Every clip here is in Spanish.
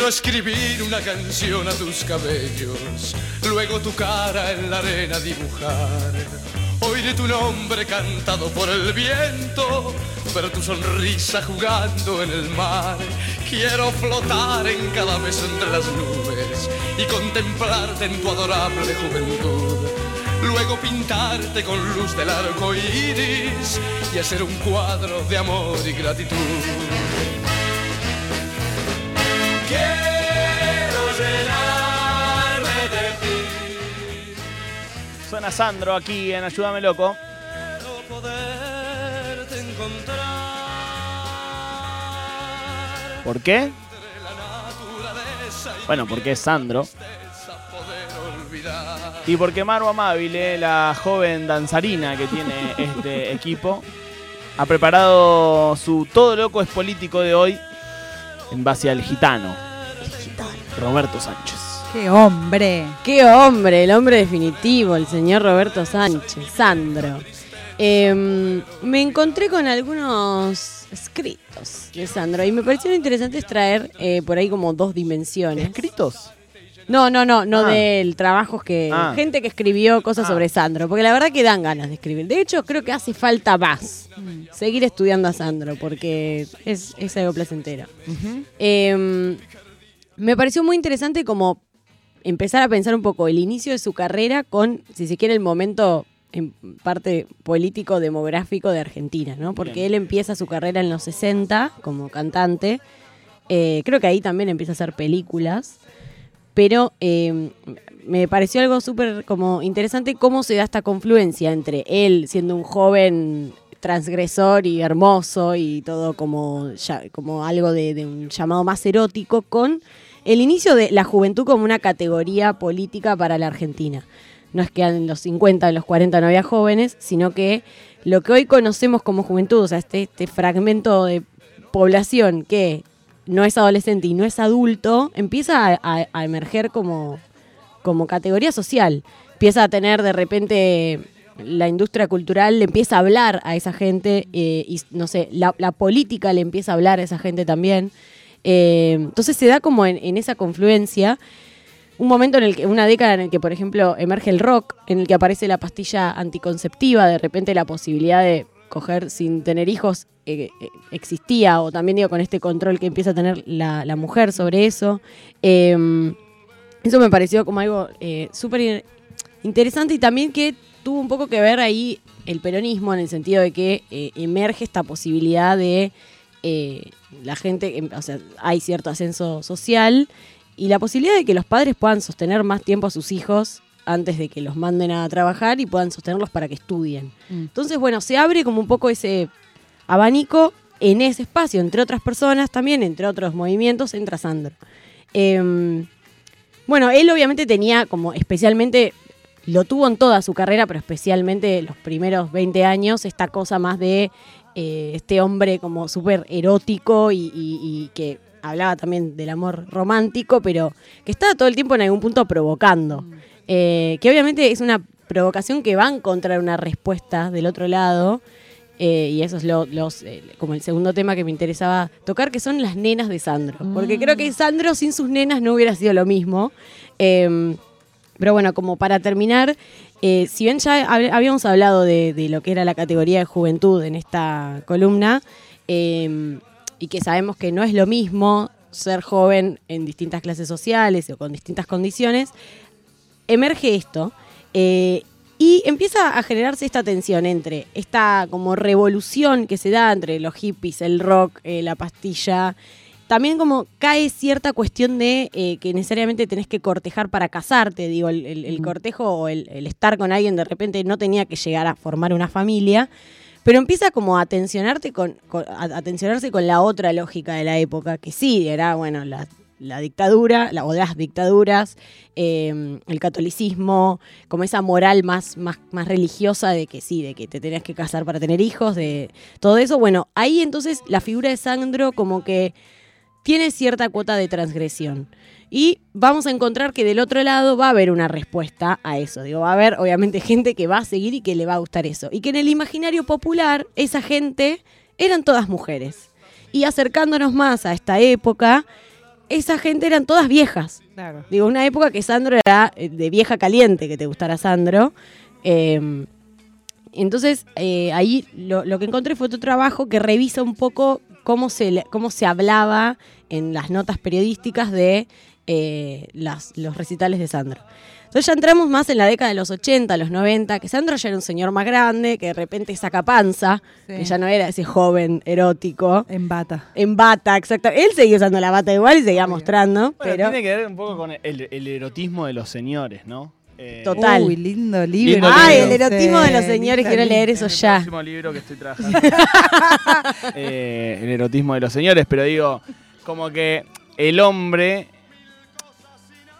Quiero escribir una canción a tus cabellos, luego tu cara en la arena dibujar. Oiré tu nombre cantado por el viento, pero tu sonrisa jugando en el mar. Quiero flotar en cada beso entre las nubes y contemplarte en tu adorable juventud. Luego pintarte con luz del arco iris y hacer un cuadro de amor y gratitud. Suena Sandro aquí en Ayúdame Loco. Quiero poderte encontrar ¿Por qué? Bueno, porque es Sandro. Y porque Maru Amabile, la joven danzarina que tiene este equipo, ha preparado su Todo Loco es Político de hoy en base al gitano. Roberto Sánchez. ¡Qué hombre! ¡Qué hombre! El hombre definitivo, el señor Roberto Sánchez, Sandro. Em, me encontré con algunos escritos de Sandro y me pareció interesante traer eh, por ahí como dos dimensiones. ¿Escritos? No, no, no, no Ah. de trabajos que. Ah. Gente que escribió cosas Ah. sobre Sandro, porque la verdad que dan ganas de escribir. De hecho, creo que hace falta más. Seguir estudiando a Sandro, porque es, es algo placentero. Em, me pareció muy interesante como empezar a pensar un poco el inicio de su carrera con, si se quiere, el momento en parte político demográfico de Argentina, ¿no? Porque Bien. él empieza su carrera en los 60 como cantante. Eh, creo que ahí también empieza a hacer películas. Pero eh, me pareció algo súper como interesante cómo se da esta confluencia entre él siendo un joven transgresor y hermoso y todo como, ya- como algo de, de un llamado más erótico con el inicio de la juventud como una categoría política para la Argentina. No es que en los 50, en los 40 no había jóvenes, sino que lo que hoy conocemos como juventud, o sea, este, este fragmento de población que no es adolescente y no es adulto, empieza a, emerger como, como categoría social. Empieza a tener de repente la industria cultural, le empieza a hablar a esa gente eh, y no sé, la, la política le empieza a hablar a esa gente también. Eh, entonces se da como en, esa confluencia un momento en el que, una década en el que, por ejemplo, emerge el rock, en el que aparece la pastilla anticonceptiva, de repente la posibilidad de coger sin tener hijos eh, eh, existía, o también digo con este control que empieza a tener la, mujer sobre eso. Eh, eso me pareció como algo súper in- interesante y también que tuvo un poco que ver ahí el peronismo en el sentido de que emerge esta posibilidad de eh, la gente, em, o sea, hay cierto ascenso social y la posibilidad de que los padres puedan sostener más tiempo a sus hijos antes de que los manden a trabajar y puedan sostenerlos para que estudien. Mm. Entonces, bueno, se abre como un poco ese abanico en ese espacio, entre otras personas también, entre otros movimientos, entra Sandro. Em, bueno, él obviamente tenía como especialmente, lo tuvo en toda su carrera, pero especialmente los primeros 20 años, esta cosa más de eh, este hombre como súper erótico y, y- y que hablaba también del amor romántico, pero que estaba todo el tiempo en algún punto provocando. Eh, que obviamente es una provocación que va a encontrar una respuesta del otro lado. eh, y eso es lo, los, eh, como el segundo tema que me interesaba tocar, que son las nenas de Sandro. Porque creo que Sandro sin sus nenas no hubiera sido lo mismo. Eh, pero bueno, como para terminar, eh, si bien ya hab- habíamos hablado de, lo que era la categoría de juventud en esta columna, eh, y que sabemos que no es lo mismo ser joven en distintas clases sociales o con distintas condiciones, emerge esto eh, y empieza a generarse esta tensión entre esta como revolución que se da entre los hippies, el rock, eh, la pastilla. También como cae cierta cuestión de eh, que necesariamente tenés que cortejar para casarte, digo, el, el- el cortejo o el, el estar con alguien de repente no tenía que llegar a formar una familia, pero empieza como a tensionarte con, con- a, tensionarse con la otra lógica de la época, que sí, era, bueno, la, la dictadura, la, o las dictaduras, eh, el catolicismo, como esa moral más, más, más religiosa de que sí, de que te tenías que casar para tener hijos, de todo eso. Bueno, ahí entonces la figura de Sandro como que tiene cierta cuota de transgresión. Y vamos a encontrar que del otro lado va a haber una respuesta a eso. Digo, va a haber obviamente gente que va a seguir y que le va a gustar eso. Y que en el imaginario popular esa gente eran todas mujeres. Y acercándonos más a esta época, esa gente eran todas viejas. Claro. Digo, una época que Sandro era eh, de vieja caliente, que te gustara Sandro. Eh, entonces, eh, ahí lo, lo que encontré fue otro trabajo que revisa un poco cómo se, cómo se hablaba en las notas periodísticas de eh, las, los recitales de Sandro. Entonces ya entramos más en la década de los 80, los 90, que Sandro ya era un señor más grande, que de repente saca panza, Sí. que ya no era ese joven erótico. En bata. En bata, exactamente. Él seguía usando la bata igual y seguía mostrando, Bueno, pero tiene que ver un poco con el, el erotismo de los señores, ¿no? Eh, Total. Uy, lindo libro. Lindo Ay, libro. el erotismo de los señores, quiero leer eso es el ya. próximo libro que estoy trabajando. Eh, el erotismo de los señores, pero digo, como que el hombre.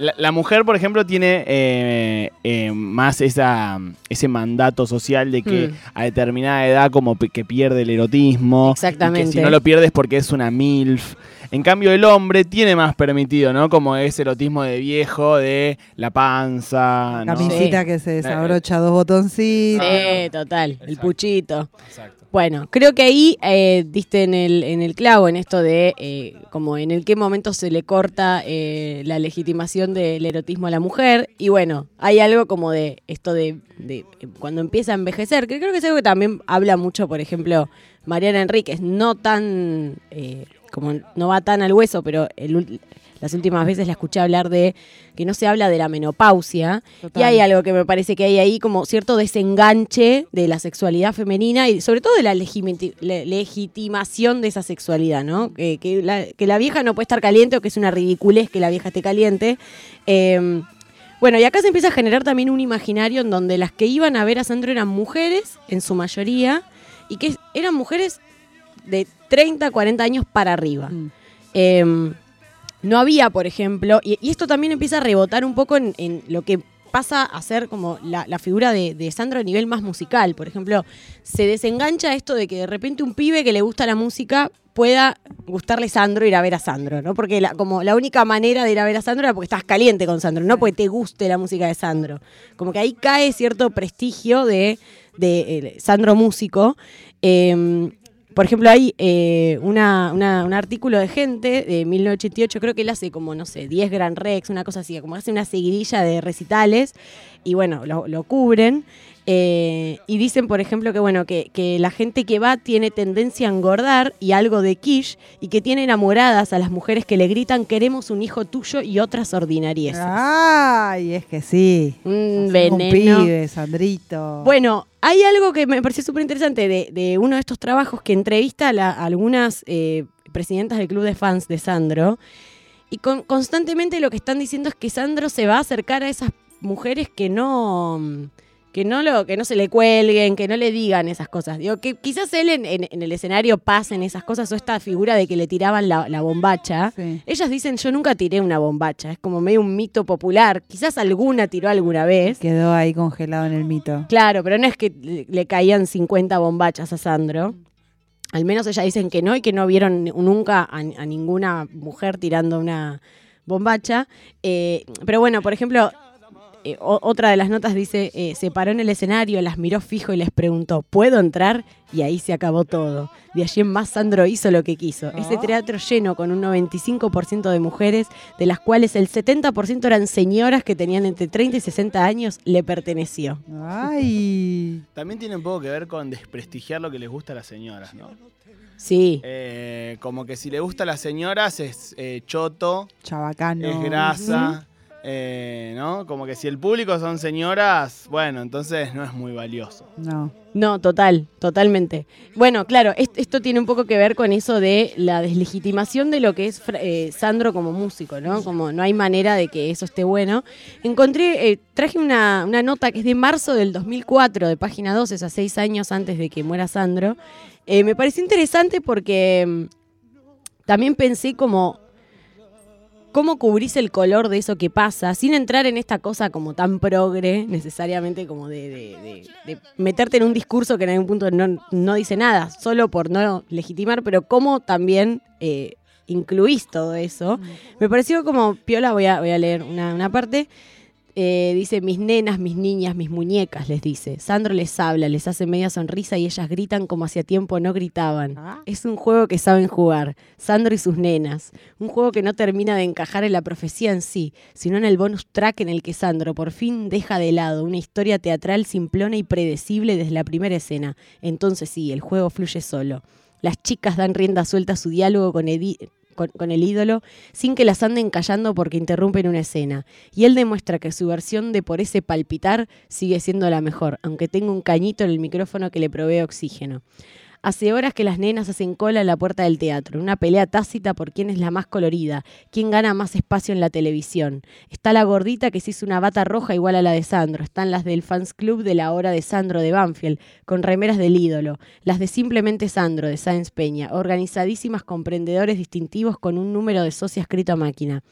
La, la mujer, por ejemplo, tiene eh, eh, más esa, ese mandato social de que Hmm. a determinada edad como que pierde el erotismo. Exactamente. Y que si no lo pierde es porque es una MILF. En cambio, el hombre tiene más permitido, ¿no? Como ese erotismo de viejo, de la panza, ¿no? Camisita Sí. que se desabrocha dos botoncitos. Sí, total, el puchito. Exacto. Bueno, creo que ahí eh, diste en el, en el clavo, en esto de eh, como en el qué momento se le corta eh, la legitimación del erotismo a la mujer. Y bueno, hay algo como de esto de, de, cuando empieza a envejecer, que creo que es algo que también habla mucho, por ejemplo, Mariana Enríquez, no tan, eh, como no va tan al hueso, pero el las últimas veces la escuché hablar de que no se habla de la menopausia. Total. Y hay algo que me parece que hay ahí como cierto desenganche de la sexualidad femenina y sobre todo de la legitimación de esa sexualidad, ¿no? Que, que la, que la vieja no puede estar caliente o que es una ridiculez que la vieja esté caliente. Eh, bueno, y acá se empieza a generar también un imaginario en donde las que iban a ver a Sandro eran mujeres, en su mayoría, y que eran mujeres de 30, 40 años para arriba. Mm. Eh, no había, por ejemplo, y, esto también empieza a rebotar un poco en, lo que pasa a ser como la, figura de, de Sandro a nivel más musical. Por ejemplo, se desengancha esto de que de repente un pibe que le gusta la música pueda gustarle Sandro ir a ver a Sandro, ¿no? Porque la, como la única manera de ir a ver a Sandro era porque estás caliente con Sandro, no porque te guste la música de Sandro. Como que ahí cae cierto prestigio de, de eh, Sandro músico. Eh, por ejemplo, hay eh, una- una- un artículo de gente de 1988, creo que él hace como, no sé, 10 Grand Rex, una cosa así, como hace una seguidilla de recitales y bueno, lo, lo cubren. Eh, y dicen, por ejemplo, que bueno, que, que la gente que va tiene tendencia a engordar y algo de quiche y que tiene enamoradas a las mujeres que le gritan queremos un hijo tuyo y otras ordinarieces. Ay, es que sí. Un Hacemos veneno. Un pibe, Sandrito. Bueno, hay algo que me pareció súper interesante de, de uno de estos trabajos que entrevista a, la- a algunas eh, presidentas del club de fans de Sandro. Y con- constantemente lo que están diciendo es que Sandro se va a acercar a esas mujeres que no. Que no, lo, que no se le cuelguen, que no le digan esas cosas. Digo, que quizás él en, en- en el escenario pasen esas cosas o esta figura de que le tiraban la, la bombacha. Sí. Ellas dicen, yo nunca tiré una bombacha. Es como medio un mito popular. Quizás alguna tiró alguna vez. Quedó ahí congelado en el mito. Claro, pero no es que le, le caían 50 bombachas a Sandro. Al menos ellas dicen que no y que no vieron nunca a, a ninguna mujer tirando una bombacha. Eh, pero bueno, por ejemplo, eh, otra de las notas dice, eh, se paró en el escenario, las miró fijo y les preguntó, ¿puedo entrar? Y ahí se acabó todo. De allí en más Sandro hizo lo que quiso. Ese Ah. teatro lleno con un 95% de mujeres, de las cuales el 70% eran señoras que tenían entre 30 y 60 años, le perteneció. Ay. También tiene un poco que ver con desprestigiar lo que les gusta a las señoras, ¿no? Sí. Eh, como que si le gusta a las señoras es eh, choto, Chabacano. es grasa, eh, ¿no? Como que si el público son señoras, bueno, entonces no es muy valioso. No. No, total, totalmente. Bueno, claro, est- esto tiene un poco que ver con eso de la deslegitimación de lo que es eh, Sandro como músico, ¿no? Como no hay manera de que eso esté bueno. Encontré, eh, traje una, una nota que es de marzo del 2004, de página 12, o sea, seis años antes de que muera Sandro. Eh, me pareció interesante porque mm, también pensé como cómo cubrís el color de eso que pasa, sin entrar en esta cosa como tan progre, necesariamente como de, de- de- de meterte en un discurso que en algún punto no, no dice nada, solo por no legitimar, pero cómo también eh, incluís todo eso. Me pareció como, Piola, voy a, voy a leer una, una parte. Eh, dice, mis nenas, mis niñas, mis muñecas, les dice. Sandro les habla, les hace media sonrisa y ellas gritan como hacía tiempo no gritaban. Ah. Es un juego que saben jugar, Sandro y sus nenas. Un juego que no termina de encajar en la profecía en sí, sino en el bonus track en el que Sandro por fin deja de lado una historia teatral simplona y predecible desde la primera escena. Entonces sí, el juego fluye solo. Las chicas dan rienda suelta a su diálogo con, Edi- con- el ídolo sin que las anden callando porque interrumpen una escena. Y él demuestra que su versión de Por ese palpitar sigue siendo la mejor, aunque tenga un cañito en el micrófono que le provee oxígeno. Hace horas que las nenas hacen cola en la puerta del teatro, una pelea tácita por quién es la más colorida, quién gana más espacio en la televisión. Está la gordita que se hizo una bata roja igual a la de Sandro, están las del fans club de la hora de Sandro de Banfield, con remeras del ídolo, las de simplemente Sandro de Sáenz Peña, organizadísimas con prendedores distintivos con un número de socia escrito a máquina.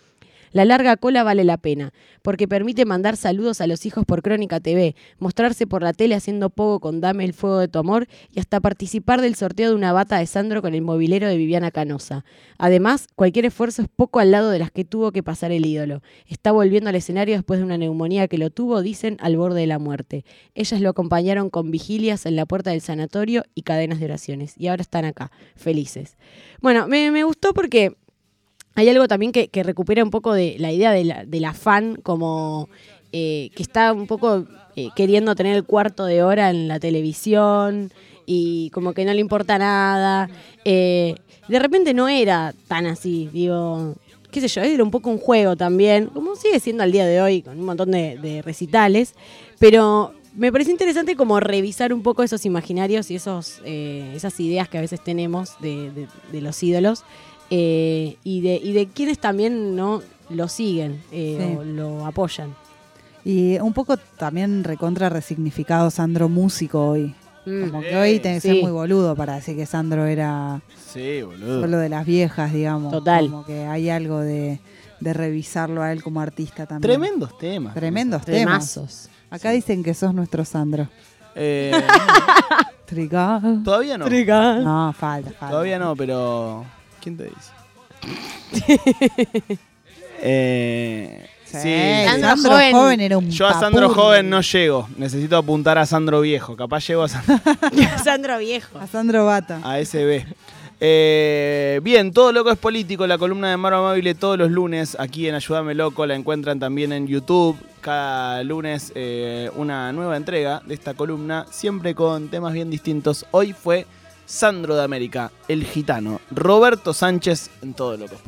La larga cola vale la pena, porque permite mandar saludos a los hijos por Crónica TV, mostrarse por la tele haciendo pogo con Dame el fuego de tu amor y hasta participar del sorteo de una bata de Sandro con el mobilero de Viviana Canosa. Además, cualquier esfuerzo es poco al lado de las que tuvo que pasar el ídolo. Está volviendo al escenario después de una neumonía que lo tuvo, dicen, al borde de la muerte. Ellas lo acompañaron con vigilias en la puerta del sanatorio y cadenas de oraciones. Y ahora están acá, felices. Bueno, me, me gustó porque hay algo también que, que recupera un poco de la idea de la- del afán, como eh, que está un poco eh, queriendo tener el cuarto de hora en la televisión y como que no le importa nada. Eh, de repente no era tan así, digo, qué sé yo, era un poco un juego también, como sigue siendo al día de hoy, con un montón de, recitales, pero me pareció interesante como revisar un poco esos imaginarios y esos, esas ideas que a veces tenemos de los ídolos eh, y, de, y de quienes también no lo siguen eh, Sí. o lo apoyan. Y un poco también recontra resignificado Sandro músico hoy. Mm. Como que hoy tenés que Sí. ser muy boludo para decir que Sandro era Sí, boludo. solo de las viejas, digamos. Total. Como que hay algo de, de revisarlo a él como artista también. Tremendos temas. Tremendos temas. Temazos. Acá dicen que sos nuestro Sandro. Eh, todavía no. No, falta, falta. Todavía no, pero. ¿Quién te dice? eh, Sí. Sandro Sandro, joven. joven. era un Yo a Sandro papurri. joven no llego. Necesito apuntar a Sandro viejo. Capaz llego a, San- Sandro Viejo. A Sandro Bata. a SB. Eh, bien, Todo Loco es Político, la columna de Maro Amable todos los lunes aquí en Ayúdame Loco. La encuentran también en YouTube. Cada lunes eh, una nueva entrega de esta columna, siempre con temas bien distintos. Hoy fue Sandro de América, el gitano. Roberto Sánchez en Todo Loco es